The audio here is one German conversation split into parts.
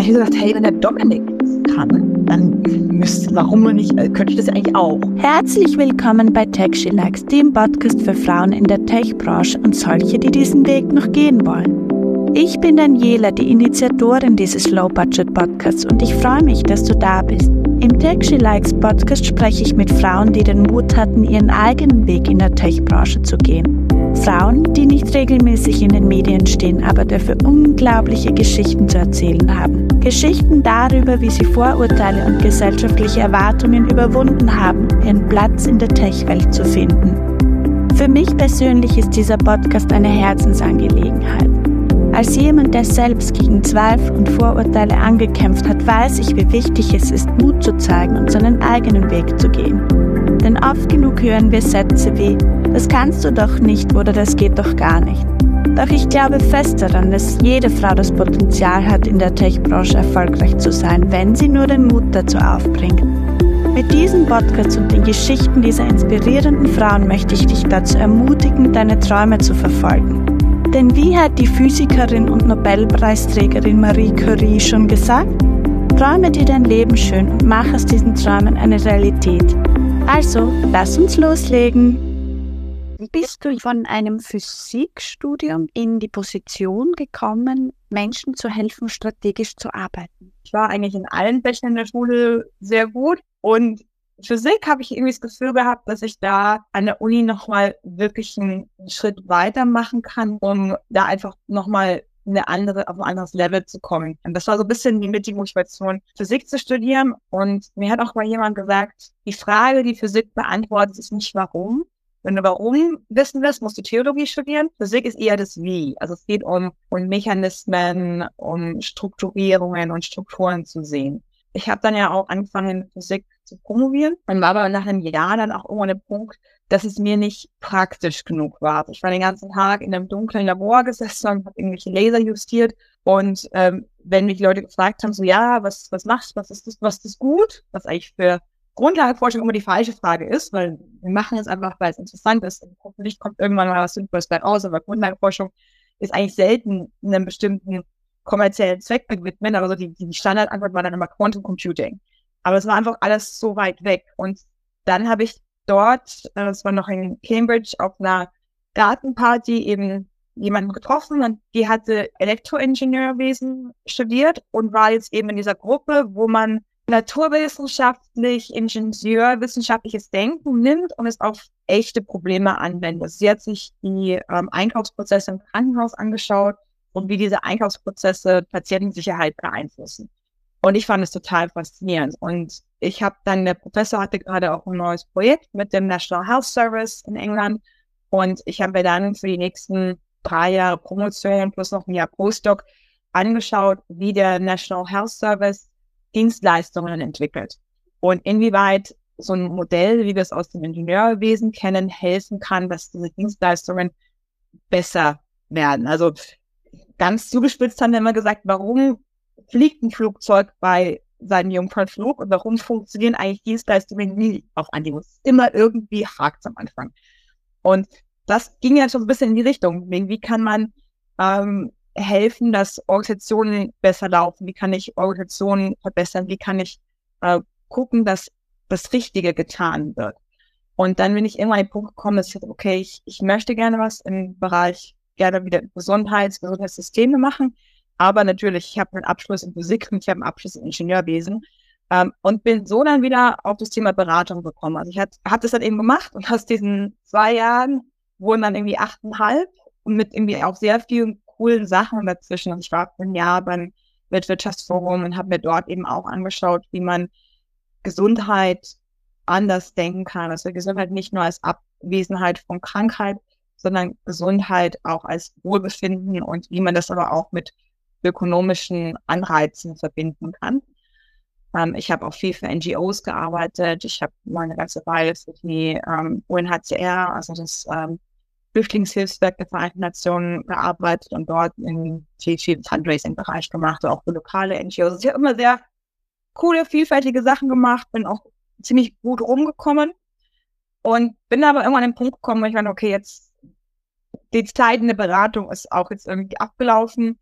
habe ich gesagt, hey, wenn der Dominik kann, dann müsste, warum nicht, äh, könnte ich das eigentlich auch. Herzlich willkommen bei Tech She Likes, dem Podcast für Frauen in der Tech-Branche und solche, die diesen Weg noch gehen wollen. Ich bin Daniela, die Initiatorin dieses Low-Budget-Podcasts und ich freue mich, dass du da bist. Im Tech She Likes Podcast spreche ich mit Frauen, die den Mut hatten, ihren eigenen Weg in der Tech-Branche zu gehen. Frauen, die nicht regelmäßig in den Medien stehen, aber dafür unglaubliche Geschichten zu erzählen haben. Geschichten darüber, wie sie Vorurteile und gesellschaftliche Erwartungen überwunden haben, ihren Platz in der Tech-Welt zu finden. Für mich persönlich ist dieser Podcast eine Herzensangelegenheit. Als jemand, der selbst gegen Zweifel und Vorurteile angekämpft hat, weiß ich, wie wichtig es ist, Mut zu zeigen und seinen eigenen Weg zu gehen. Denn oft genug hören wir Sätze wie, das kannst du doch nicht oder das geht doch gar nicht. Doch ich glaube fest daran, dass jede Frau das Potenzial hat, in der Tech-Branche erfolgreich zu sein, wenn sie nur den Mut dazu aufbringt. Mit diesem Podcast und den Geschichten dieser inspirierenden Frauen möchte ich dich dazu ermutigen, deine Träume zu verfolgen. Denn wie hat die Physikerin und Nobelpreisträgerin Marie Curie schon gesagt? Träume dir dein Leben schön und mach aus diesen Träumen eine Realität. Also, lass uns loslegen. Bist du von einem Physikstudium in die Position gekommen, Menschen zu helfen, strategisch zu arbeiten? Ich war eigentlich in allen Fächern der Schule sehr gut und Physik habe ich irgendwie das Gefühl gehabt, dass ich da an der Uni nochmal wirklich einen Schritt weiter machen kann, um da einfach nochmal eine andere, auf ein anderes Level zu kommen. Und das war so ein bisschen mit die Motivation, Physik zu studieren. Und mir hat auch mal jemand gesagt, die Frage, die Physik beantwortet, ist nicht warum. Wenn du warum wissen willst, musst du Theologie studieren. Physik ist eher das Wie. Also es geht um, um Mechanismen, um Strukturierungen und Strukturen zu sehen. Ich habe dann ja auch angefangen, Physik zu promovieren und war aber nach einem Jahr dann auch irgendwann der Punkt, dass es mir nicht praktisch genug war. Ich war den ganzen Tag in einem dunklen Labor gesessen und habe irgendwelche Laser justiert. Und ähm, wenn mich Leute gefragt haben, so ja, was, was machst du, was ist das, was ist gut, was eigentlich für Grundlagenforschung immer die falsche Frage ist, weil wir machen es einfach, weil es interessant ist. Und hoffentlich kommt irgendwann mal was Sinnvolles bei raus, aber Grundlagenforschung ist eigentlich selten einem bestimmten kommerziellen Zweck widmen, aber so die, die Standardantwort war dann immer Quantum Computing. Aber es war einfach alles so weit weg. Und dann habe ich dort, äh, das war noch in Cambridge, auf einer Gartenparty eben jemanden getroffen und die hatte Elektroingenieurwesen studiert und war jetzt eben in dieser Gruppe, wo man naturwissenschaftlich, ingenieurwissenschaftliches Denken nimmt und es auf echte Probleme anwendet. Sie hat sich die ähm, Einkaufsprozesse im Krankenhaus angeschaut und wie diese Einkaufsprozesse Patientensicherheit beeinflussen. Und ich fand es total faszinierend. Und ich habe dann, der Professor hatte gerade auch ein neues Projekt mit dem National Health Service in England. Und ich habe mir dann für die nächsten drei Jahre Promotion plus noch ein Jahr Postdoc angeschaut, wie der National Health Service Dienstleistungen entwickelt. Und inwieweit so ein Modell, wie wir es aus dem Ingenieurwesen kennen, helfen kann, dass diese Dienstleistungen besser werden. Also ganz zugespitzt haben wir immer gesagt, warum fliegt ein Flugzeug bei seinem Jungfernflug und warum funktionieren eigentlich Dienstleistungen nie auf Anhieb? Immer irgendwie hakt am Anfang. Und das ging ja schon ein bisschen in die Richtung. Wie kann man ähm, helfen, dass Organisationen besser laufen? Wie kann ich Organisationen verbessern? Wie kann ich äh, gucken, dass das Richtige getan wird? Und dann bin ich irgendwann an den Punkt gekommen, dass ich dachte, okay, ich, ich möchte gerne was im Bereich gerne wieder Gesundheits-, Gesundheitssysteme machen. Aber natürlich, ich habe einen Abschluss in Physik und ich habe einen Abschluss in Ingenieurwesen. Ähm, und bin so dann wieder auf das Thema Beratung gekommen. Also ich habe hab das dann eben gemacht und aus diesen zwei Jahren wurden dann irgendwie achteinhalb und mit irgendwie auch sehr vielen coolen Sachen dazwischen. Und ich war ein Jahr beim Weltwirtschaftsforum und habe mir dort eben auch angeschaut, wie man Gesundheit anders denken kann. Also Gesundheit nicht nur als Abwesenheit von Krankheit, sondern Gesundheit auch als Wohlbefinden und wie man das aber auch mit ökonomischen Anreizen verbinden kann. Ähm, ich habe auch viel für NGOs gearbeitet. Ich habe mal eine ganze Weile für die ähm, UNHCR, also das ähm, Flüchtlingshilfswerk der Vereinten Nationen, gearbeitet und dort in viel, viel Fundraising-Bereich gemacht, auch für lokale NGOs. Ich habe immer sehr coole, vielfältige Sachen gemacht, bin auch ziemlich gut rumgekommen und bin aber irgendwann an den Punkt gekommen, wo ich meine, okay, jetzt die Zeit in der Beratung ist auch jetzt irgendwie abgelaufen.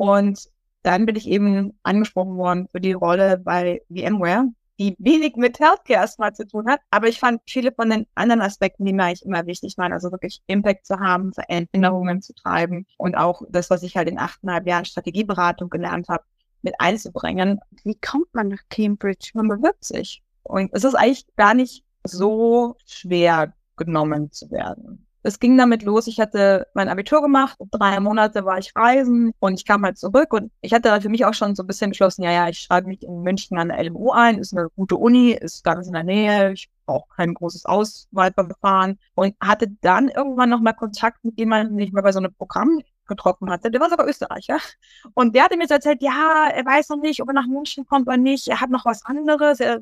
Und dann bin ich eben angesprochen worden für die Rolle bei VMware, die wenig mit Healthcare erstmal zu tun hat. Aber ich fand viele von den anderen Aspekten, die mir eigentlich immer wichtig waren, also wirklich Impact zu haben, Veränderungen zu treiben und auch das, was ich halt in achteinhalb Jahren Strategieberatung gelernt habe, mit einzubringen. Wie kommt man nach Cambridge? Man bewirbt sich. Und es ist eigentlich gar nicht so schwer genommen zu werden. Es ging damit los, ich hatte mein Abitur gemacht, drei Monate war ich reisen und ich kam halt zurück und ich hatte für mich auch schon so ein bisschen beschlossen, ja, ja, ich schreibe mich in München an der LMU ein, ist eine gute Uni, ist ganz in der Nähe, ich brauche kein großes Auswahlverfahren und hatte dann irgendwann nochmal Kontakt mit jemandem, den ich mal bei so einem Programm getroffen hatte. Der war sogar Österreicher. Und der hatte mir so erzählt, ja, er weiß noch nicht, ob er nach München kommt oder nicht. Er hat noch was anderes. Er,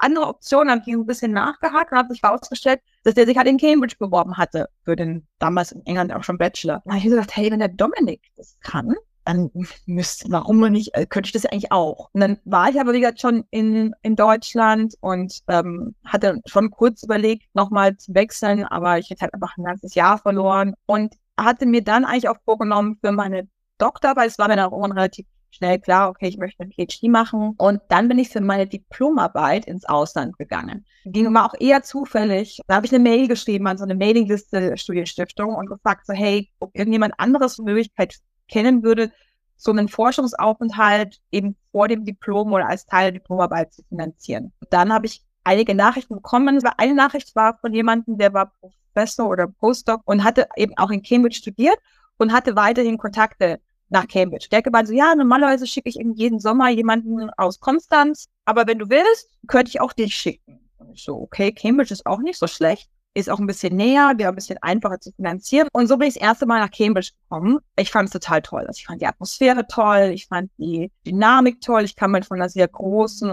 andere Optionen, habe ich ein bisschen nachgehakt und habe sich herausgestellt, dass der sich halt in Cambridge beworben hatte für den damals in England auch schon Bachelor. Da habe ich gesagt, hey, wenn der Dominik das kann, dann müsste, warum nicht, äh, könnte ich das ja eigentlich auch. Und dann war ich aber, wie gesagt, schon in, in Deutschland und ähm, hatte schon kurz überlegt, nochmal zu wechseln, aber ich hätte halt einfach ein ganzes Jahr verloren und hatte mir dann eigentlich auch vorgenommen für meine Doktorarbeit, es war mir dann auch relativ schnell klar, okay, ich möchte ein PhD machen. Und dann bin ich für meine Diplomarbeit ins Ausland gegangen. Ging immer auch eher zufällig. Da habe ich eine Mail geschrieben an so eine Mailingliste der Studienstiftung und gefragt so, hey, ob irgendjemand anderes eine Möglichkeit kennen würde, so einen Forschungsaufenthalt eben vor dem Diplom oder als Teil der Diplomarbeit zu finanzieren. Und dann habe ich einige Nachrichten bekommen. Eine Nachricht war von jemandem, der war Professor oder Postdoc und hatte eben auch in Cambridge studiert und hatte weiterhin Kontakte nach Cambridge. Der gemeint so, ja, normalerweise schicke ich in jeden Sommer jemanden aus Konstanz, aber wenn du willst, könnte ich auch dich schicken. Und ich so, okay, Cambridge ist auch nicht so schlecht, ist auch ein bisschen näher, wäre ein bisschen einfacher zu finanzieren. Und so bin ich das erste Mal nach Cambridge gekommen. Ich fand es total toll. Also ich fand die Atmosphäre toll, ich fand die Dynamik toll, ich kam halt von einer sehr großen,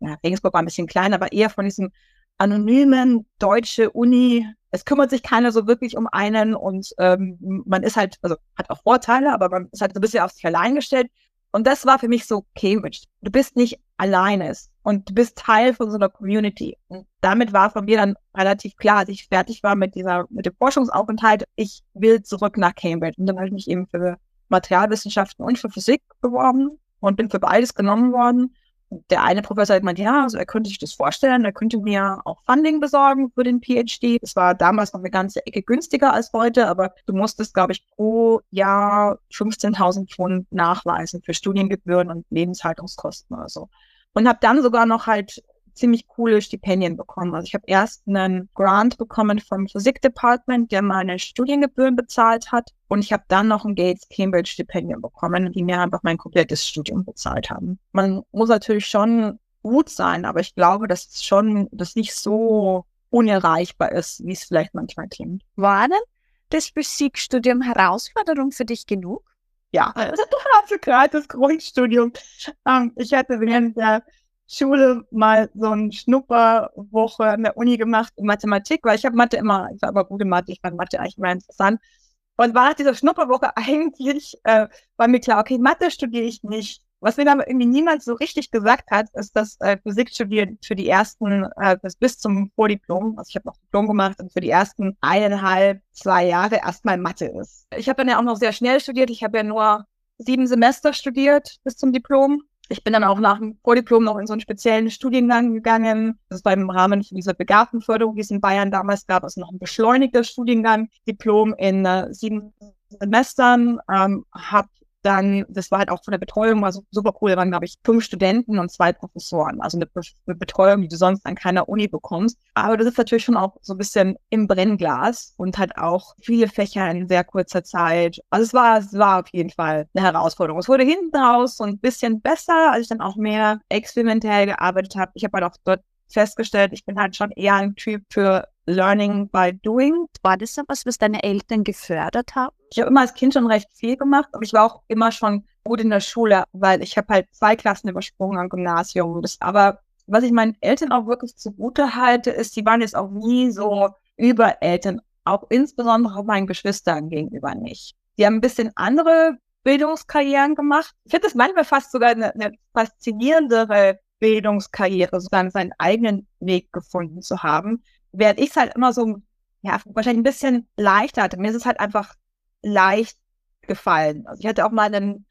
ja, Regensburg war ein bisschen klein, aber eher von diesem anonymen deutsche Uni. Es kümmert sich keiner so wirklich um einen und ähm, man ist halt, also hat auch Vorteile, aber man ist halt so ein bisschen auf sich allein gestellt. Und das war für mich so Cambridge. Du bist nicht alleine und du bist Teil von so einer Community. Und damit war von mir dann relativ klar, als ich fertig war mit dieser, mit dem Forschungsaufenthalt, ich will zurück nach Cambridge. Und dann habe ich mich eben für Materialwissenschaften und für Physik beworben und bin für beides genommen worden der eine Professor hat gemeint, ja, also er könnte sich das vorstellen, er könnte mir auch Funding besorgen für den PhD. Das war damals noch eine ganze Ecke günstiger als heute, aber du musstest, glaube ich, pro Jahr 15.000 Pfund nachweisen für Studiengebühren und Lebenshaltungskosten oder so. Und habe dann sogar noch halt ziemlich coole Stipendien bekommen. Also ich habe erst einen Grant bekommen vom Physik-Department, der meine Studiengebühren bezahlt hat. Und ich habe dann noch ein Gates Cambridge Stipendium bekommen, die mir einfach mein komplettes Studium bezahlt haben. Man muss natürlich schon gut sein, aber ich glaube, dass es schon, das nicht so unerreichbar ist, wie es vielleicht manchmal klingt. War denn das Physikstudium Herausforderung für dich genug? Ja, also gerade das Grundstudium. Ähm, ich hatte während der Schule mal so eine Schnupperwoche an der Uni gemacht in Mathematik, weil ich habe Mathe immer, ich war aber gut in Mathe, ich fand Mathe eigentlich immer interessant. Und war nach dieser Schnupperwoche eigentlich, äh, war mir klar, okay, Mathe studiere ich nicht. Was mir dann irgendwie niemand so richtig gesagt hat, ist, dass äh, Physik studieren für die ersten, äh, bis, bis zum Vordiplom, also ich habe noch Diplom gemacht und für die ersten eineinhalb, zwei Jahre erstmal Mathe ist. Ich habe dann ja auch noch sehr schnell studiert. Ich habe ja nur sieben Semester studiert bis zum Diplom ich bin dann auch nach dem Vordiplom noch in so einen speziellen Studiengang gegangen. Das war im Rahmen dieser Begabtenförderung, die es in Bayern damals gab, also noch ein beschleunigter Studiengang, Diplom in äh, sieben Semestern, ähm, habe dann, das war halt auch von der Betreuung war super cool, da waren, glaube ich, fünf Studenten und zwei Professoren. Also eine, eine, Betreuung, die du sonst an keiner Uni bekommst. Aber das ist natürlich schon auch so ein bisschen im Brennglas und halt auch viele Fächer in sehr kurzer Zeit. Also es war, es war auf jeden Fall eine Herausforderung. Es wurde hinten raus so ein bisschen besser, als ich dann auch mehr experimentell gearbeitet habe. Ich habe halt auch dort festgestellt, ich bin halt schon eher ein Typ für Learning by Doing. War das was, was deine Eltern gefördert haben? Ich habe immer als Kind schon recht viel gemacht, aber ich war auch immer schon gut in der Schule, weil ich habe halt zwei Klassen übersprungen am Gymnasium. Das, aber was ich meinen Eltern auch wirklich zugute halte, ist, die waren jetzt auch nie so Übereltern, auch insbesondere auch meinen Geschwistern gegenüber nicht. Die haben ein bisschen andere Bildungskarrieren gemacht. Ich finde das manchmal fast sogar eine, eine faszinierendere Bildungskarriere, sozusagen seinen eigenen Weg gefunden zu haben. Während ich es halt immer so, ja, wahrscheinlich ein bisschen leichter hatte. Mir ist es halt einfach leicht gefallen. Also ich hatte auch mal einen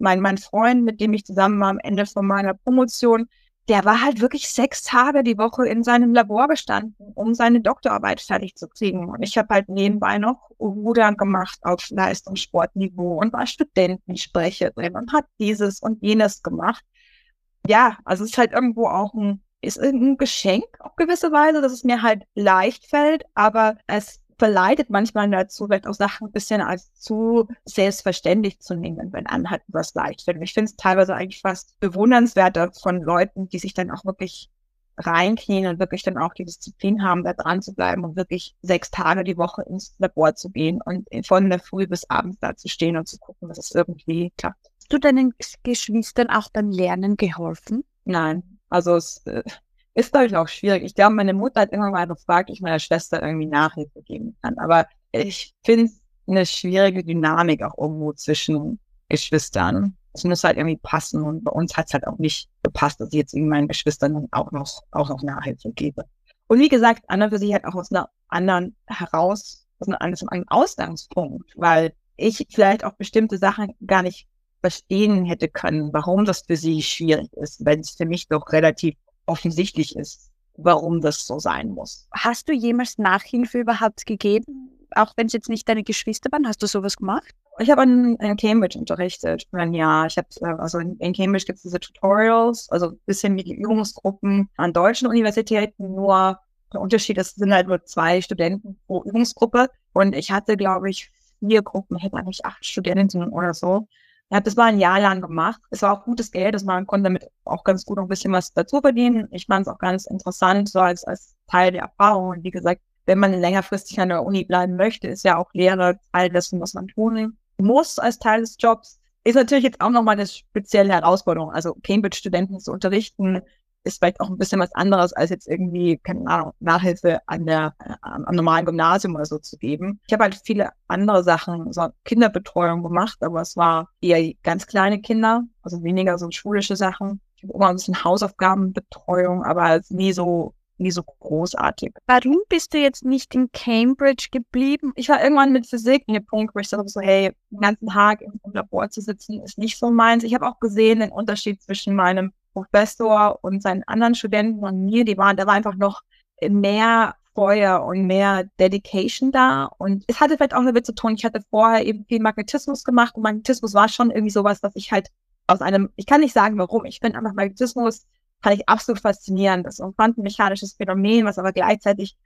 mein, mein Freund, mit dem ich zusammen war am Ende von meiner Promotion, der war halt wirklich sechs Tage die Woche in seinem Labor gestanden, um seine Doktorarbeit fertig zu kriegen. Und ich habe halt nebenbei noch Rudern gemacht auf Leistungssportniveau und war Studentensprecherin und hat dieses und jenes gemacht. Ja, also es ist halt irgendwo auch ein, ist ein Geschenk auf gewisse Weise, dass es mir halt leicht fällt, aber es verleitet manchmal dazu, vielleicht auch Sachen ein bisschen als zu selbstverständlich zu nehmen, wenn anderen halt was leicht fällt. Ich finde es teilweise eigentlich fast bewundernswerter von Leuten, die sich dann auch wirklich reinknien und wirklich dann auch die Disziplin haben, da dran zu bleiben und wirklich sechs Tage die Woche ins Labor zu gehen und von der Früh bis abends da zu stehen und zu gucken, dass es irgendwie klappt. Hast du deinen Geschwistern auch beim Lernen geholfen? Nein, also es, äh, ist, glaube ich, auch schwierig. Ich glaube, meine Mutter hat immer mal gefragt, ob ich meiner Schwester irgendwie Nachhilfe geben kann. Aber ich finde es eine schwierige Dynamik auch irgendwo zwischen Geschwistern. Es muss halt irgendwie passen und bei uns hat es halt auch nicht gepasst, dass ich jetzt meinen Geschwistern dann auch noch, auch noch Nachhilfe gebe. Und wie gesagt, Anna für sich halt auch aus einer anderen heraus, aus einem anderen Ausgangspunkt, weil ich vielleicht auch bestimmte Sachen gar nicht verstehen hätte können, warum das für sie schwierig ist, wenn es für mich doch relativ offensichtlich ist, warum das so sein muss. Hast du jemals Nachhilfe überhaupt gegeben? Auch wenn es jetzt nicht deine Geschwister waren, hast du sowas gemacht? Ich habe in, in, Cambridge unterrichtet für ein Jahr. Ich habe äh, also in, in Cambridge gibt es diese Tutorials, also ein bisschen wie die Übungsgruppen an deutschen Universitäten. Nur der Unterschied ist, es sind halt nur zwei Studenten pro Übungsgruppe. Und ich hatte, glaube ich, vier Gruppen, hätte eigentlich acht Studenten oder so. Ich habe das mal ein Jahr lang gemacht. Es war auch gutes Geld, dass man konnte damit auch ganz gut noch ein bisschen was dazu verdienen. Ich fand es auch ganz interessant, so als, als Teil der Erfahrung. Und wie gesagt, wenn man längerfristig an der Uni bleiben möchte, ist ja auch Lehre Teil dessen, was man tun muss als Teil des Jobs. Ist natürlich jetzt auch nochmal eine spezielle Herausforderung. Also Cambridge-Studenten zu unterrichten, ist vielleicht auch ein bisschen was anderes, als jetzt irgendwie, keine Ahnung, Nachhilfe an der, äh, am normalen Gymnasium oder so zu geben. Ich habe halt viele andere Sachen, so Kinderbetreuung gemacht, aber es war eher ganz kleine Kinder, also weniger so schulische Sachen. Ich habe immer ein bisschen Hausaufgabenbetreuung, aber nie so nie so großartig. Warum bist du jetzt nicht in Cambridge geblieben? Ich war irgendwann mit Physik in dem Punkt, wo ich dachte so, hey, den ganzen Tag im Labor zu sitzen, ist nicht so meins. Ich habe auch gesehen den Unterschied zwischen meinem Professor und seinen anderen Studenten und mir, die waren, da war einfach noch mehr Feuer und mehr Dedication da. Und es hatte vielleicht auch damit zu tun, ich hatte vorher eben viel Magnetismus gemacht und Magnetismus war schon irgendwie sowas, was ich halt aus einem, ich kann nicht sagen warum, ich finde einfach Magnetismus fand ich absolut faszinierend. Das ist ein quantenmechanisches Phänomen, was aber gleichzeitig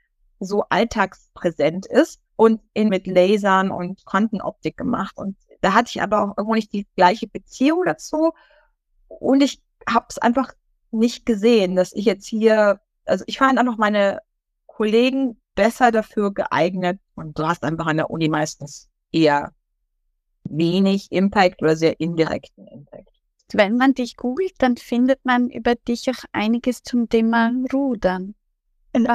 so alltagspräsent ist und in mit Lasern und Quantenoptik gemacht. Und da hatte ich aber auch irgendwo nicht die gleiche Beziehung dazu. Und ich habe es einfach nicht gesehen, dass ich jetzt hier, also ich fand einfach meine Kollegen besser dafür geeignet und du hast einfach an der Uni meistens eher wenig Impact oder sehr indirekten Impact. Wenn man dich googelt, dann findet man über dich auch einiges zum Thema Rudern.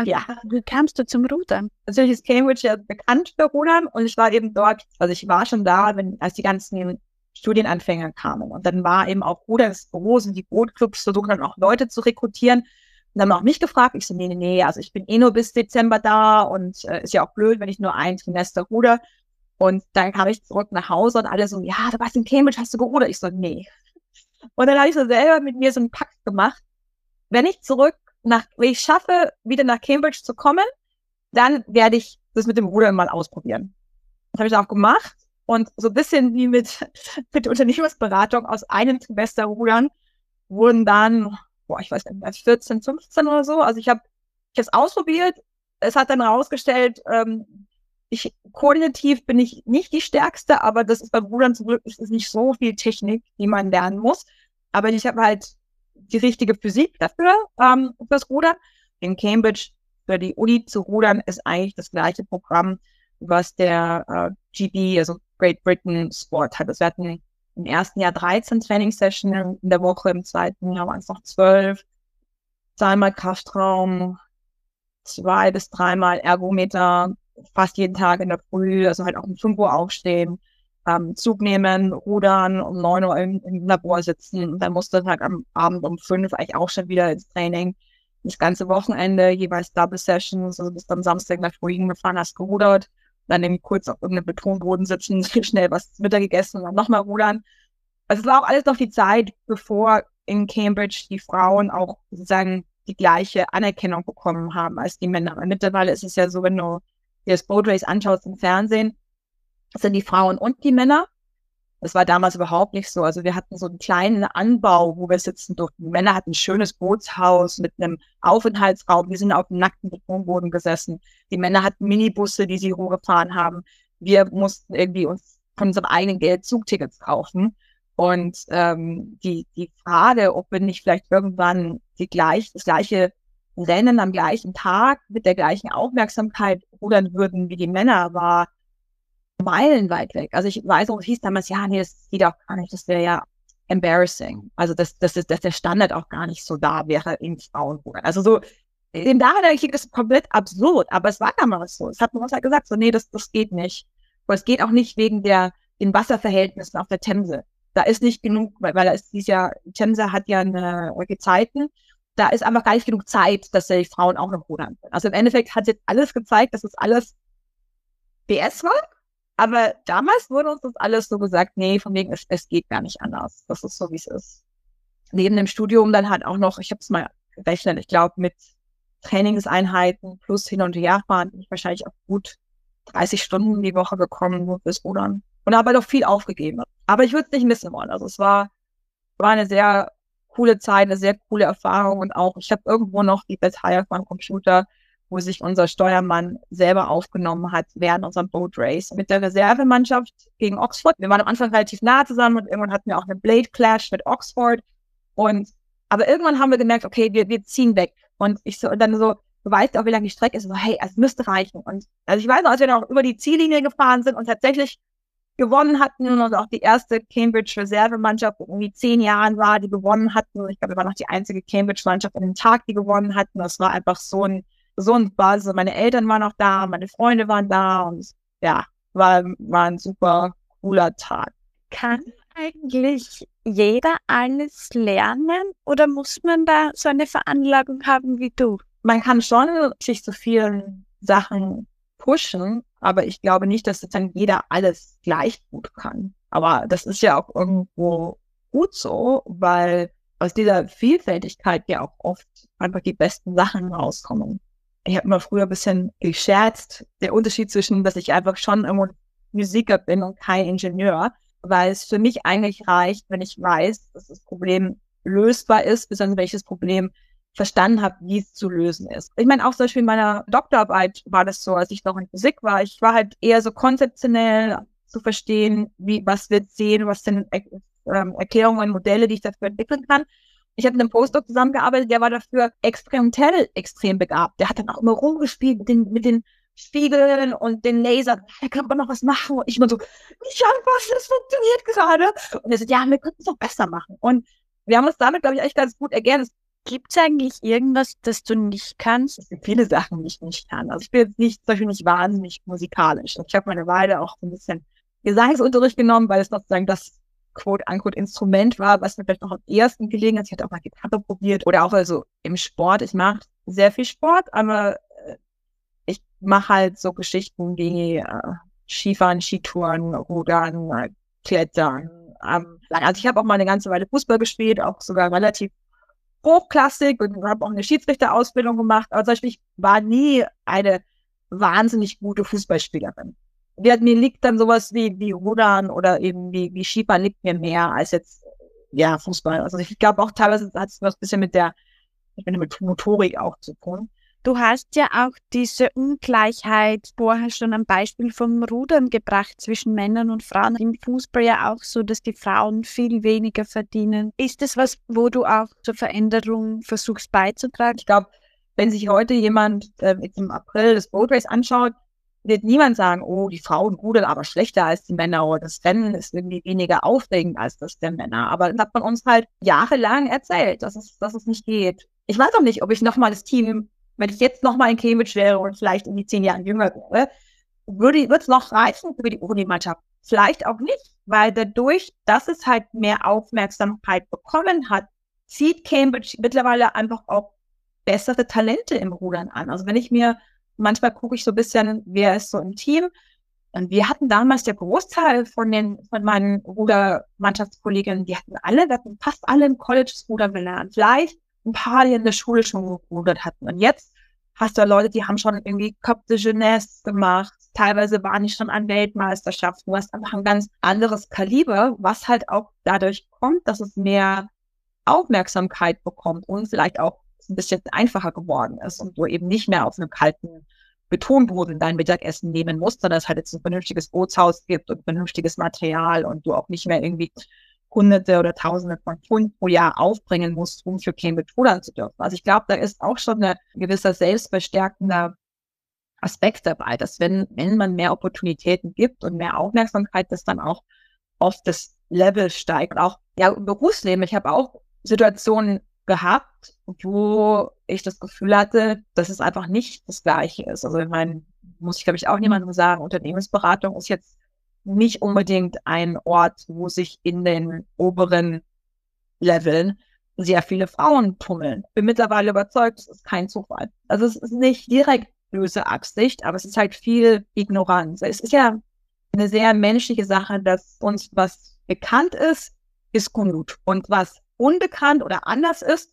Ja. Wie kamst du zum Rudern? Natürlich ist Cambridge ja bekannt für Rudern und ich war eben dort, also ich war schon da, wenn, als die ganzen Studienanfänger kamen. Und dann war eben auch Rudersbüros und die Bootclubs versuchen dann auch Leute zu rekrutieren. Und dann haben auch mich gefragt, ich so, nee, nee, nee, also ich bin eh nur bis Dezember da und äh, ist ja auch blöd, wenn ich nur ein Trimester ruder. Und dann kam ich zurück nach Hause und alle so, ja, du warst in Cambridge, hast du gerudert? Ich so, nee. Und dann habe ich so selber mit mir so einen Pakt gemacht. Wenn ich zurück nach, wenn ich schaffe, wieder nach Cambridge zu kommen, dann werde ich das mit dem Rudern mal ausprobieren. Das habe ich auch gemacht. Und so ein bisschen wie mit, mit Unternehmensberatung aus einem Semester rudern, wurden dann, boah, ich weiß nicht, 14, 15 oder so. Also ich habe ich es ausprobiert. Es hat dann rausgestellt, ähm, ich koordinativ bin ich nicht die stärkste, aber das ist beim Rudern zum Glück ist nicht so viel Technik, die man lernen muss. Aber ich habe halt die richtige Physik dafür, ähm, fürs Rudern. In Cambridge für die Uni zu rudern ist eigentlich das gleiche Programm, was der äh, GB, also Great Britain Sport hat. Also wir hatten im ersten Jahr 13 Training Sessions in der Woche, im zweiten Jahr waren es noch 12. Zweimal Kraftraum, zwei bis dreimal Ergometer, fast jeden Tag in der Früh, also halt auch um 5 Uhr aufstehen, ähm, Zug nehmen, rudern, um 9 Uhr im, im Labor sitzen und dann musste halt am Abend um 5 eigentlich auch schon wieder ins Training. Das ganze Wochenende jeweils Double Sessions, also bis dann Samstag nach Früh gefahren hast, gerudert, dann eben kurz auf irgendeinem Betonboden sitzen, schnell was Mittag gegessen und dann nochmal rudern. Also es war auch alles noch die Zeit, bevor in Cambridge die Frauen auch sozusagen die gleiche Anerkennung bekommen haben als die Männer. Weil mittlerweile ist es ja so, wenn du dir das Boat Race anschaust im Fernsehen, sind die Frauen und die Männer. Das war damals überhaupt nicht so. Also wir hatten so einen kleinen Anbau, wo wir sitzen durften. Die Männer hatten ein schönes Bootshaus mit einem Aufenthaltsraum. Wir sind auf dem nackten Betonboden gesessen. Die Männer hatten Minibusse, die sie hochgefahren haben. Wir mussten irgendwie uns von unserem eigenen Geld Zugtickets kaufen. Und ähm, die, die Frage, ob wir nicht vielleicht irgendwann die gleich, das gleiche Rennen am gleichen Tag mit der gleichen Aufmerksamkeit rudern würden wie die Männer, war meilenweit weg. Also ich weiß auch, es hieß damals, ja, nee, das geht auch gar nicht, das wäre ja embarrassing. Also dass, dass, dass der Standard auch gar nicht so da wäre im Frauenrudern. Also so, Nachhinein klingt das komplett absurd, aber es war damals so. Es hat man uns halt gesagt, so, nee, das, das geht nicht. Und es geht auch nicht wegen der, den Wasserverhältnissen auf der Themse. Da ist nicht genug, weil, weil da ist dieses Jahr, Themse hat ja eine Gezeiten da ist einfach gar nicht genug Zeit, dass die Frauen auch noch rudern können. Also im Endeffekt hat jetzt alles gezeigt, dass es alles BS war. Aber damals wurde uns das alles so gesagt, nee, von wegen, es, es geht gar nicht anders. Das ist so, wie es ist. Neben dem Studium dann halt auch noch, ich habe es mal gerechnet, ich glaube mit Trainingseinheiten plus hin und her fahren, bin ich wahrscheinlich auch gut 30 Stunden die Woche gekommen, nur fürs Rudern. Und habe halt auch viel aufgegeben. Aber ich würde es nicht missen wollen. Also es war, war eine sehr coole Zeit, eine sehr coole Erfahrung und auch, ich habe irgendwo noch die Datei auf meinem Computer, wo sich unser Steuermann selber aufgenommen hat während unserem Boat Race mit der Reservemannschaft gegen Oxford. Wir waren am Anfang relativ nah zusammen und irgendwann hatten wir auch eine Blade Clash mit Oxford und aber irgendwann haben wir gemerkt, okay, wir, wir ziehen weg und ich so und dann so du weißt auch, wie lange die Strecke ist, so, hey, es müsste reichen. Und also ich weiß noch, als wir noch über die Ziellinie gefahren sind und tatsächlich gewonnen hatten und auch die erste Cambridge Reservemannschaft irgendwie zehn Jahren war, die gewonnen hatten. Ich glaube, wir waren noch die einzige Cambridge-Mannschaft an dem Tag, die gewonnen hatten. Das war einfach so ein, so ein Buzz. Meine Eltern waren auch da, meine Freunde waren da und ja, war, war ein super cooler Tag. Kann eigentlich jeder alles lernen oder muss man da so eine Veranlagung haben wie du? Man kann schon sich zu vielen Sachen pushen, aber ich glaube nicht, dass dann jeder alles gleich gut kann. Aber das ist ja auch irgendwo gut so, weil aus dieser Vielfältigkeit ja auch oft einfach die besten Sachen rauskommen. Ich habe immer früher ein bisschen gescherzt, der Unterschied zwischen, dass ich einfach schon irgendwo Musiker bin und kein Ingenieur, weil es für mich eigentlich reicht, wenn ich weiß, dass das Problem lösbar ist, besonders welches Problem verstanden habe, wie es zu lösen ist. Ich meine, auch zum Beispiel in meiner Doktorarbeit war das so, als ich noch in Physik war. Ich war halt eher so konzeptionell zu verstehen, wie, was wir sehen, was sind ähm, Erklärungen, Modelle, die ich dafür entwickeln kann. Ich habe mit einem Postdoc zusammengearbeitet, der war dafür experimentell extrem begabt. Der hat dann auch immer rumgespielt mit den, mit den Spiegeln und den Lasern. Da kann man noch was machen. Und ich immer so, ich habe was, das funktioniert gerade. Und er sagt, ja, wir könnten es noch besser machen. Und wir haben uns damit, glaube ich, eigentlich ganz gut ergänzt. Gibt es eigentlich irgendwas, das du nicht kannst? Es gibt viele Sachen, die ich nicht kann. Also ich bin jetzt nicht, zum Beispiel nicht wahnsinnig musikalisch. Ich habe meine Weile auch ein bisschen Gesangsunterricht genommen, weil es sozusagen das quote-unquote Instrument war, was mir vielleicht noch am ersten gelegen hat. Ich hatte auch mal Gitarre probiert oder auch also im Sport. Ich mache sehr viel Sport, aber äh, ich mache halt so Geschichten wie äh, Skifahren, Skitouren, Rudern, äh, Klettern. Ähm, also ich habe auch mal eine ganze Weile Fußball gespielt, auch sogar relativ hochklassig und habe auch eine Schiedsrichterausbildung gemacht. Aber zum Beispiel, ich war nie eine wahnsinnig gute Fußballspielerin. Mir liegt dann sowas wie, wie Rudern oder eben wie, wie Skifahren liegt mir mehr als jetzt, ja, Fußball. Also ich glaube auch teilweise hat es was ein bisschen mit der, mit Motorik auch zu tun. Du hast ja auch diese Ungleichheit vorher schon am Beispiel vom Rudern gebracht zwischen Männern und Frauen. Im Fußball ja auch so, dass die Frauen viel weniger verdienen. Ist das was, wo du auch zur Veränderung versuchst beizutragen? Ich glaube, wenn sich heute jemand äh, im April das Boat Race anschaut, wird niemand sagen, oh, die Frauen rudern aber schlechter als die Männer oder das Rennen ist irgendwie weniger aufregend als das der Männer. Aber das hat man uns halt jahrelang erzählt, dass es, dass es nicht geht. Ich weiß auch nicht, ob ich nochmal das Team wenn ich jetzt nochmal in Cambridge wäre und vielleicht in die zehn Jahren jünger wäre, würde es noch reichen für die Uni-Mannschaft? Vielleicht auch nicht, weil dadurch, dass es halt mehr Aufmerksamkeit bekommen hat, zieht Cambridge mittlerweile einfach auch bessere Talente im Rudern an. Also wenn ich mir, manchmal gucke ich so ein bisschen, wer ist so im Team, Und wir hatten damals der Großteil von den, von meinen Rudermannschaftskolleginnen, die hatten alle, wir hatten fast alle im College Rudern gelernt. Vielleicht ein paar, die in der Schule schon gerudert hatten. Und jetzt hast du Leute, die haben schon irgendwie Cop de Jeunesse gemacht. Teilweise waren die schon an Weltmeisterschaften. Du hast einfach ein ganz anderes Kaliber, was halt auch dadurch kommt, dass es mehr Aufmerksamkeit bekommt und vielleicht auch ein bisschen einfacher geworden ist und du eben nicht mehr auf einem kalten Betonboden dein Mittagessen nehmen musst, sondern es halt jetzt ein vernünftiges Bootshaus gibt und vernünftiges Material und du auch nicht mehr irgendwie Hunderte oder Tausende von Pfund pro Jahr aufbringen musst, um für Cambridge rudern zu dürfen. Also ich glaube, da ist auch schon ein gewisser selbstverstärkender Aspekt dabei, dass wenn, wenn man mehr Opportunitäten gibt und mehr Aufmerksamkeit, dass dann auch oft das Level steigt. Auch ja, im Berufsleben. Ich habe auch Situationen gehabt, wo ich das Gefühl hatte, dass es einfach nicht das Gleiche ist. Also ich meine, muss ich glaube ich auch niemandem sagen, Unternehmensberatung ist jetzt nicht unbedingt ein Ort, wo sich in den oberen Leveln sehr viele Frauen tummeln. Bin mittlerweile überzeugt, es ist kein Zufall. Also es ist nicht direkt böse Absicht, aber es ist halt viel Ignoranz. Es ist ja eine sehr menschliche Sache, dass uns was bekannt ist, ist gut. Und was unbekannt oder anders ist,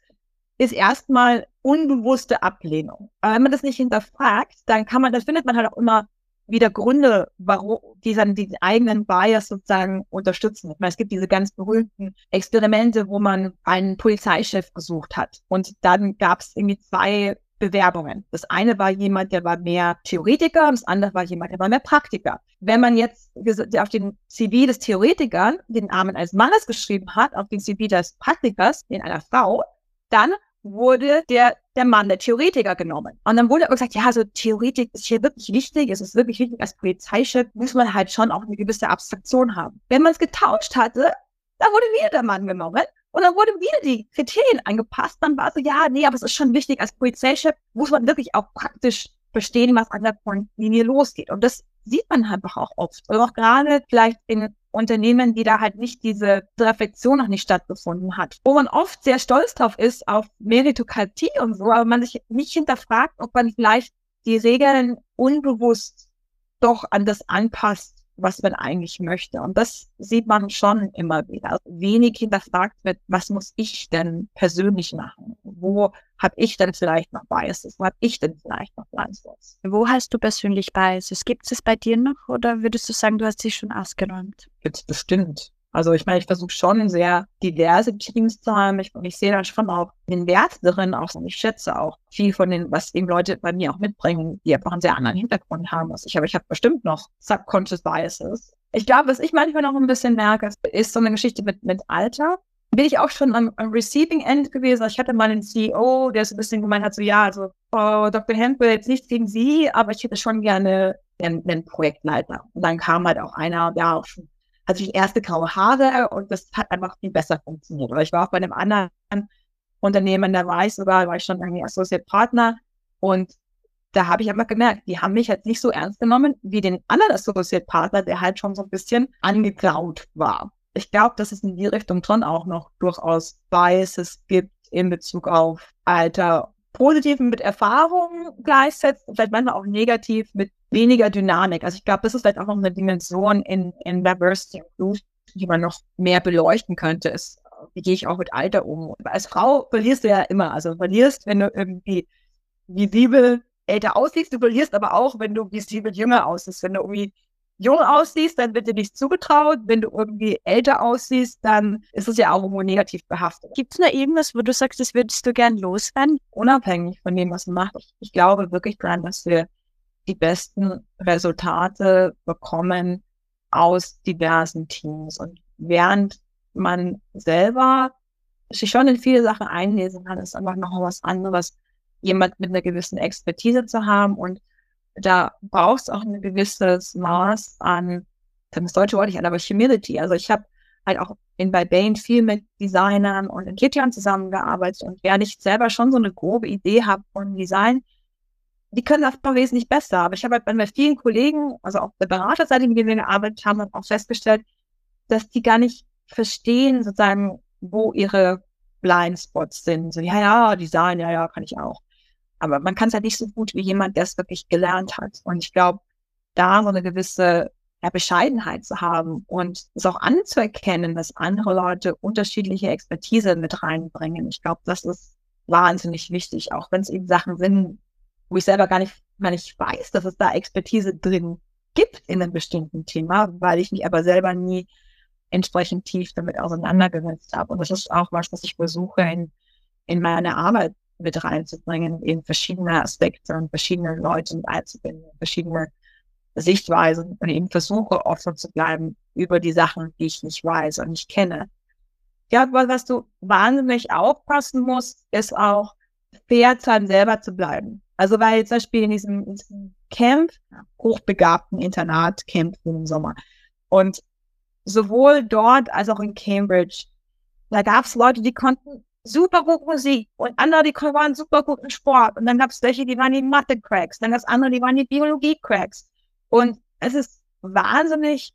ist erstmal unbewusste Ablehnung. Aber wenn man das nicht hinterfragt, dann kann man, das findet man halt auch immer wieder Gründe, warum die dann die eigenen Bias sozusagen unterstützen. Ich meine, es gibt diese ganz berühmten Experimente, wo man einen Polizeichef gesucht hat. Und dann gab es irgendwie zwei Bewerbungen. Das eine war jemand, der war mehr Theoretiker, das andere war jemand, der war mehr Praktiker. Wenn man jetzt auf den CV des Theoretikers den Namen eines Mannes geschrieben hat, auf den CV des Praktikers den einer Frau, dann wurde der, der Mann, der Theoretiker genommen. Und dann wurde aber gesagt, ja, also Theoretik ist hier wirklich wichtig, es ist wirklich wichtig, als Polizeichef muss man halt schon auch eine gewisse Abstraktion haben. Wenn man es getauscht hatte, dann wurde wieder der Mann genommen. Und dann wurden wieder die Kriterien angepasst. Dann war so, ja, nee, aber es ist schon wichtig, als Polizeichef muss man wirklich auch praktisch verstehen, was an der Frontlinie losgeht. Und das sieht man einfach auch oft. Und auch gerade vielleicht in Unternehmen, die da halt nicht diese Reflexion noch nicht stattgefunden hat. Wo man oft sehr stolz drauf ist, auf Meritokratie und so, aber man sich nicht hinterfragt, ob man vielleicht die Regeln unbewusst doch an das anpasst, was man eigentlich möchte. Und das sieht man schon immer wieder. Also wenig hinterfragt wird, was muss ich denn persönlich machen? Wo habe ich denn vielleicht noch Biases? Wo habe ich denn vielleicht noch Blindspots? Wo hast du persönlich Biases? Gibt es bei dir noch oder würdest du sagen, du hast sie schon ausgeräumt? Gibt es bestimmt. Also ich meine, ich versuche schon sehr diverse Teams zu haben. Ich, ich sehe da schon auch den Wert darin auch ich schätze auch viel von den, was eben Leute bei mir auch mitbringen, die einfach einen sehr anderen Hintergrund haben als ich. Aber ich habe bestimmt noch subconscious biases. Ich glaube, was ich manchmal noch ein bisschen merke, ist so eine Geschichte mit, mit Alter. Bin ich auch schon am, am Receiving End gewesen. Also ich hatte mal einen CEO, der so ein bisschen gemeint hat, so ja, also oh, Dr. Hempel, jetzt nichts gegen Sie, aber ich hätte schon gerne einen, einen Projektleiter. Und dann kam halt auch einer, der auch schon hatte ich erste graue Haare und das hat einfach viel besser funktioniert. Oder ich war auch bei einem anderen Unternehmen, da war ich sogar, war ich schon irgendwie Associate Partner und da habe ich einfach gemerkt, die haben mich halt nicht so ernst genommen wie den anderen Associate Partner, der halt schon so ein bisschen angeklaut war. Ich glaube, dass es in die Richtung schon auch noch durchaus Biases gibt in Bezug auf Alter positiv mit Erfahrung gleichsetzt, vielleicht manchmal auch negativ mit weniger Dynamik. Also ich glaube, das ist vielleicht auch noch eine Dimension in, in Diversity Inclusion, die man noch mehr beleuchten könnte, ist, wie gehe ich auch mit Alter um? Als Frau verlierst du ja immer. Also du verlierst, wenn du irgendwie visibel älter aussiehst, du verlierst aber auch, wenn du visibel jünger aussiehst. Wenn du irgendwie jung aussiehst, dann wird dir nichts zugetraut. Wenn du irgendwie älter aussiehst, dann ist es ja auch irgendwo negativ behaftet. Gibt es noch irgendwas, wo du sagst, das würdest du gern loswerden? Unabhängig von dem, was du machst. Ich, glaube wirklich dran, dass wir die besten Resultate bekommen aus diversen Teams. Und während man selber sich schon in viele Sachen einlesen kann, ist einfach noch was anderes, jemand mit einer gewissen Expertise zu haben und da brauchst auch ein gewisses Maß an, das deutsche Wort nicht an, aber Humility. Also ich habe halt auch in bei Bain viel mit Designern und Entwicklern zusammengearbeitet und wer nicht selber schon so eine grobe Idee hat von Design, die können das noch wesentlich besser. Aber ich habe halt bei vielen Kollegen, also auch der Beraterseite, mit denen wir gearbeitet haben, auch festgestellt, dass die gar nicht verstehen, sozusagen, wo ihre Blindspots sind. So, ja, ja, Design, ja, ja, kann ich auch. Aber man kann es halt nicht so gut wie jemand, der es wirklich gelernt hat. Und ich glaube, da so eine gewisse ja, Bescheidenheit zu haben und es auch anzuerkennen, dass andere Leute unterschiedliche Expertise mit reinbringen. Ich glaube, das ist wahnsinnig wichtig, auch wenn es eben Sachen sind, wo ich selber gar nicht, gar nicht weiß, dass es da Expertise drin gibt in einem bestimmten Thema, weil ich mich aber selber nie entsprechend tief damit auseinandergesetzt habe. Und das ist auch was, was ich versuche in, in meine Arbeit mit reinzubringen, in verschiedene Aspekte und verschiedene Leute mit einzubinden, verschiedene Sichtweisen und eben versuche offen zu bleiben über die Sachen, die ich nicht weiß und nicht kenne. Ja, was du wahnsinnig aufpassen musst, ist auch fair zu einem selber zu bleiben. Also weil zum Beispiel in diesem, in diesem Camp, hochbegabten Internat-Camp im Sommer und sowohl dort als auch in Cambridge, da gab es Leute, die konnten super gut Musik und andere, die waren super gut im Sport. Und dann gab es welche, die waren die Mathe-Cracks, dann gab andere, die waren die Biologie-Cracks. Und es ist wahnsinnig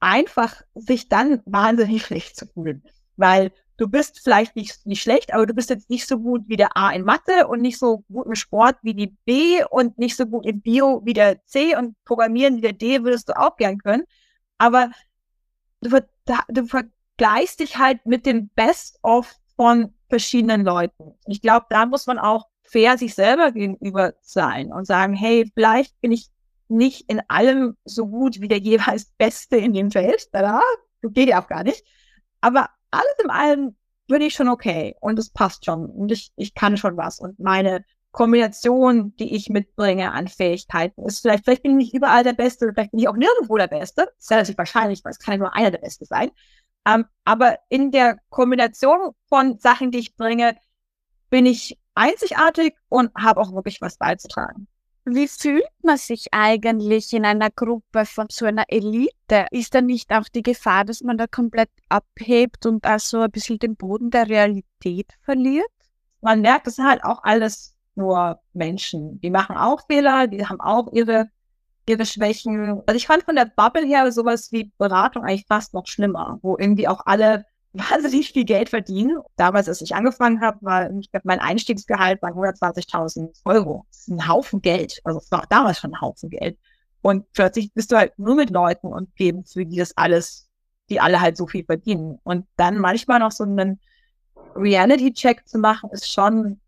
einfach, sich dann wahnsinnig schlecht zu fühlen, weil du bist vielleicht nicht, nicht schlecht, aber du bist jetzt nicht so gut wie der A in Mathe und nicht so gut im Sport wie die B und nicht so gut im Bio wie der C und Programmieren wie der D würdest du auch gern können. Aber du, du vergleichst dich halt mit dem Best-of von verschiedenen Leuten. Ich glaube, da muss man auch fair sich selber gegenüber sein und sagen, hey, vielleicht bin ich nicht in allem so gut wie der jeweils Beste in dem Feld. Da geht ja auch gar nicht. Aber alles in allem bin ich schon okay und es passt schon und ich, ich kann schon was und meine Kombination, die ich mitbringe an Fähigkeiten, ist vielleicht, vielleicht bin ich nicht überall der Beste, vielleicht bin ich auch nirgendwo der Beste. Das ist relativ wahrscheinlich, weil es kann ja nur einer der Beste sein. Ähm, aber in der Kombination von Sachen, die ich bringe, bin ich einzigartig und habe auch wirklich was beizutragen. Wie fühlt man sich eigentlich in einer Gruppe von so einer Elite? Ist da nicht auch die Gefahr, dass man da komplett abhebt und also ein bisschen den Boden der Realität verliert? Man merkt, es sind halt auch alles nur Menschen. Die machen auch Fehler, die haben auch ihre, ihre Schwächen. Also ich fand von der Bubble her sowas wie Beratung eigentlich fast noch schlimmer, wo irgendwie auch alle wahnsinnig viel Geld verdienen. Damals, als ich angefangen habe, war ich glaub, mein Einstiegsgehalt bei 120.000 Euro. Das ist ein Haufen Geld. Also es war damals schon ein Haufen Geld. Und plötzlich bist du halt nur mit Leuten und geben für die das alles, die alle halt so viel verdienen. Und dann manchmal noch so einen Reality-Check zu machen, ist schon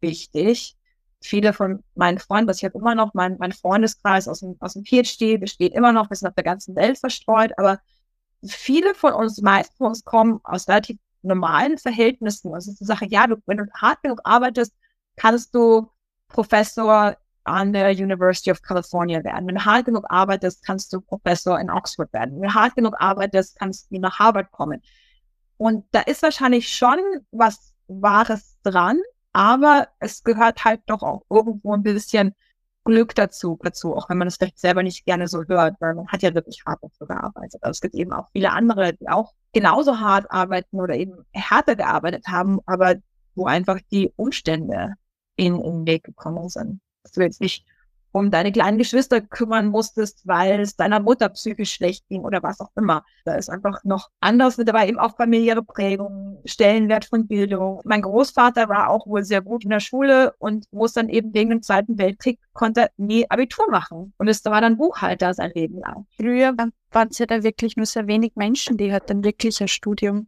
wichtig. Viele von meinen Freunden, was ich habe immer noch, mein, mein Freundeskreis aus dem, aus dem PhD besteht immer noch, wir sind auf der ganzen Welt verstreut, aber viele von uns, meisten von uns kommen aus relativ normalen Verhältnissen. Also ist die Sache, ja, du, wenn du hart genug arbeitest, kannst du Professor an der University of California werden. Wenn du hart genug arbeitest, kannst du Professor in Oxford werden. Wenn du hart genug arbeitest, kannst du nach Harvard kommen. Und da ist wahrscheinlich schon was Wahres dran, aber es gehört halt doch auch irgendwo ein bisschen Glück dazu, dazu, auch wenn man das vielleicht selber nicht gerne so hört, weil man hat ja wirklich hart dafür gearbeitet. Aber es gibt eben auch viele andere, die auch genauso hart arbeiten oder eben härter gearbeitet haben, aber wo einfach die Umstände in, den Weg gekommen sind. Dass du jetzt nicht um deine kleinen Geschwister kümmern musstest, weil es deiner Mutter psychisch schlecht ging oder was auch immer. Da ist einfach noch anders mit dabei, eben auch familiäre Prägung, Stellenwert von Bildung. Mein Großvater war auch wohl sehr gut in der Schule und muss dann eben wegen dem Zweiten Weltkrieg konnte nie Abitur machen und ist war dann Buchhalter sein Leben lang. Früher waren es ja da wirklich nur sehr wenig Menschen, die halt dann wirklich ein Studium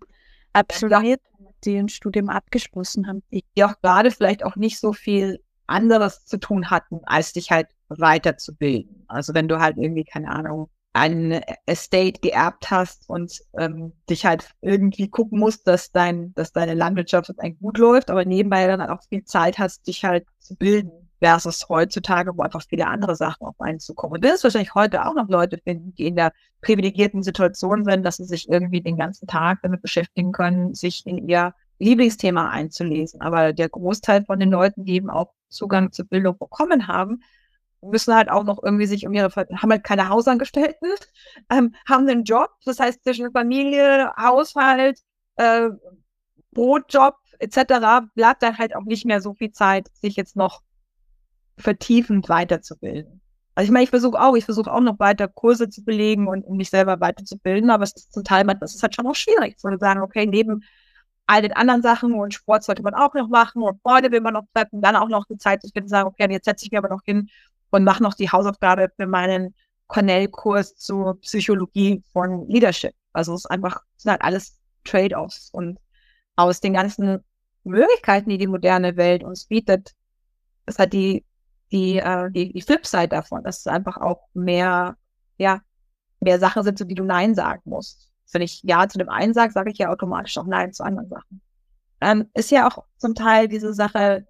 absolviert, die ein Studium abgeschlossen haben. Die auch gerade vielleicht auch nicht so viel anderes zu tun hatten, als dich halt weiterzubilden. Also wenn du halt irgendwie, keine Ahnung, ein Estate geerbt hast und ähm, dich halt irgendwie gucken musst, dass dein, dass deine Landwirtschaft eigentlich gut läuft, aber nebenbei dann auch viel Zeit hast, dich halt zu bilden, versus heutzutage, wo einfach viele andere Sachen auf einen zukommen. Und das ist wahrscheinlich heute auch noch Leute finden, die in der privilegierten Situation sind, dass sie sich irgendwie den ganzen Tag damit beschäftigen können, sich in ihr Lieblingsthema einzulesen. Aber der Großteil von den Leuten, die eben auch Zugang zur Bildung bekommen haben, müssen halt auch noch irgendwie sich um ihre, haben halt keine Hausangestellten, ähm, haben einen Job, das heißt zwischen Familie, Haushalt, äh, Brotjob etc. bleibt dann halt auch nicht mehr so viel Zeit, sich jetzt noch vertiefend weiterzubilden. Also ich meine, ich versuche auch, ich versuche auch noch weiter Kurse zu belegen und um mich selber weiterzubilden, aber es ist zum Teil, das ist halt schon auch schwierig, zu sagen, okay, neben all den anderen Sachen und Sport sollte man auch noch machen und Freude will man noch treffen, dann auch noch die Zeit sich finden, sagen, okay, jetzt setze ich mich aber noch hin und mache noch die Hausaufgabe für meinen Cornell-Kurs zur Psychologie von Leadership. Also es ist einfach, es sind halt alles Trade-offs und aus den ganzen Möglichkeiten, die die moderne Welt uns bietet, ist halt die, die, äh, die, die Flipside davon, dass es einfach auch mehr, ja, mehr Sachen sind, zu die du Nein sagen musst. Wenn ich Ja zu dem einen sage, sage ich ja automatisch auch Nein zu anderen Sachen. Ähm, ist ja auch zum Teil diese Sache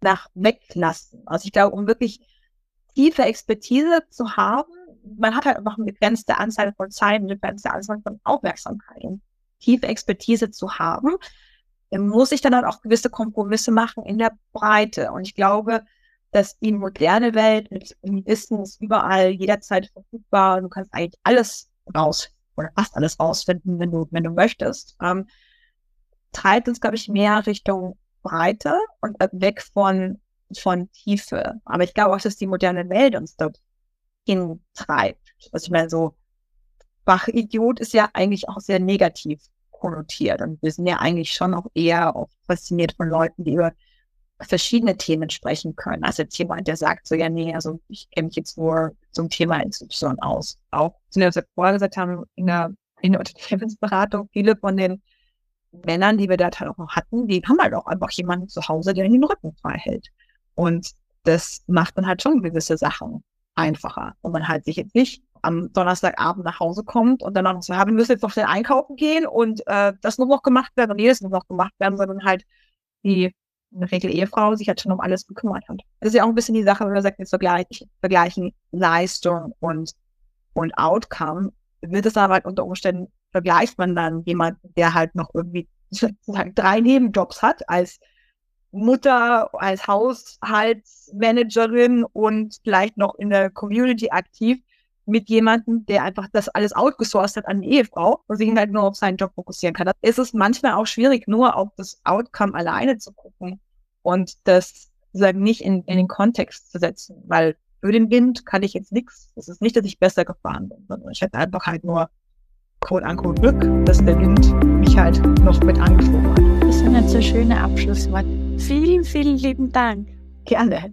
nach weglassen. Also ich glaube, um wirklich tiefe Expertise zu haben, man hat halt einfach eine begrenzte Anzahl von Zeit, eine begrenzte Anzahl von Aufmerksamkeit. Tiefe Expertise zu haben, muss ich dann halt auch gewisse Kompromisse machen in der Breite. Und ich glaube, dass die moderne Welt mit Wissen ist überall jederzeit verfügbar. Du kannst eigentlich alles raus oder fast alles rausfinden, wenn du, wenn du möchtest. Ähm, treibt uns, glaube ich, mehr Richtung Breite und weg von, von Tiefe. Aber ich glaube auch, dass die moderne Welt uns dort hintreibt. Also ich meine, so Fachidiot ist ja eigentlich auch sehr negativ konnotiert. Und wir sind ja eigentlich schon auch eher auch fasziniert von Leuten, die über verschiedene Themen sprechen können. Also jetzt jemand, der sagt so, ja, nee, also ich kenne mich jetzt nur zum Thema XY aus. Auch, wie wir vorher gesagt haben, in der, in der Unternehmensberatung, viele von den Männern, die wir da halt auch hatten, die haben halt auch einfach jemanden zu Hause, der den Rücken frei hält. Und das macht dann halt schon gewisse Sachen einfacher. Und man halt sich jetzt nicht am Donnerstagabend nach Hause kommt und dann noch so, ja, wir müssen jetzt noch schnell einkaufen gehen und äh, das nur noch gemacht werden und jedes nur noch gemacht werden, sondern halt die in der Regel Ehefrau sich halt schon um alles gekümmert hat. Das ist ja auch ein bisschen die Sache, wenn man sagt, jetzt vergleichen, vergleichen Leistung und, und Outcome, wird es aber halt unter Umständen, vergleicht man dann jemanden, der halt noch irgendwie sozusagen drei Nebenjobs hat, als Mutter, als Haushaltsmanagerin und vielleicht noch in der Community aktiv, mit jemandem, der einfach das alles outgesourced hat an die Ehefrau und sich halt nur auf seinen Job fokussieren kann. Da ist es manchmal auch schwierig, nur auf das Outcome alleine zu gucken und das sozusagen nicht in, in den Kontext zu setzen, weil für den Wind kann ich jetzt nichts. Es ist nicht, dass ich besser gefahren bin, sondern ich hätte einfach halt nur quote unquote Glück, dass der Wind mich halt noch mit angeschoben hat. Das sind jetzt so schöne Abschlussworte. Vielen, vielen lieben Dank. Gerne.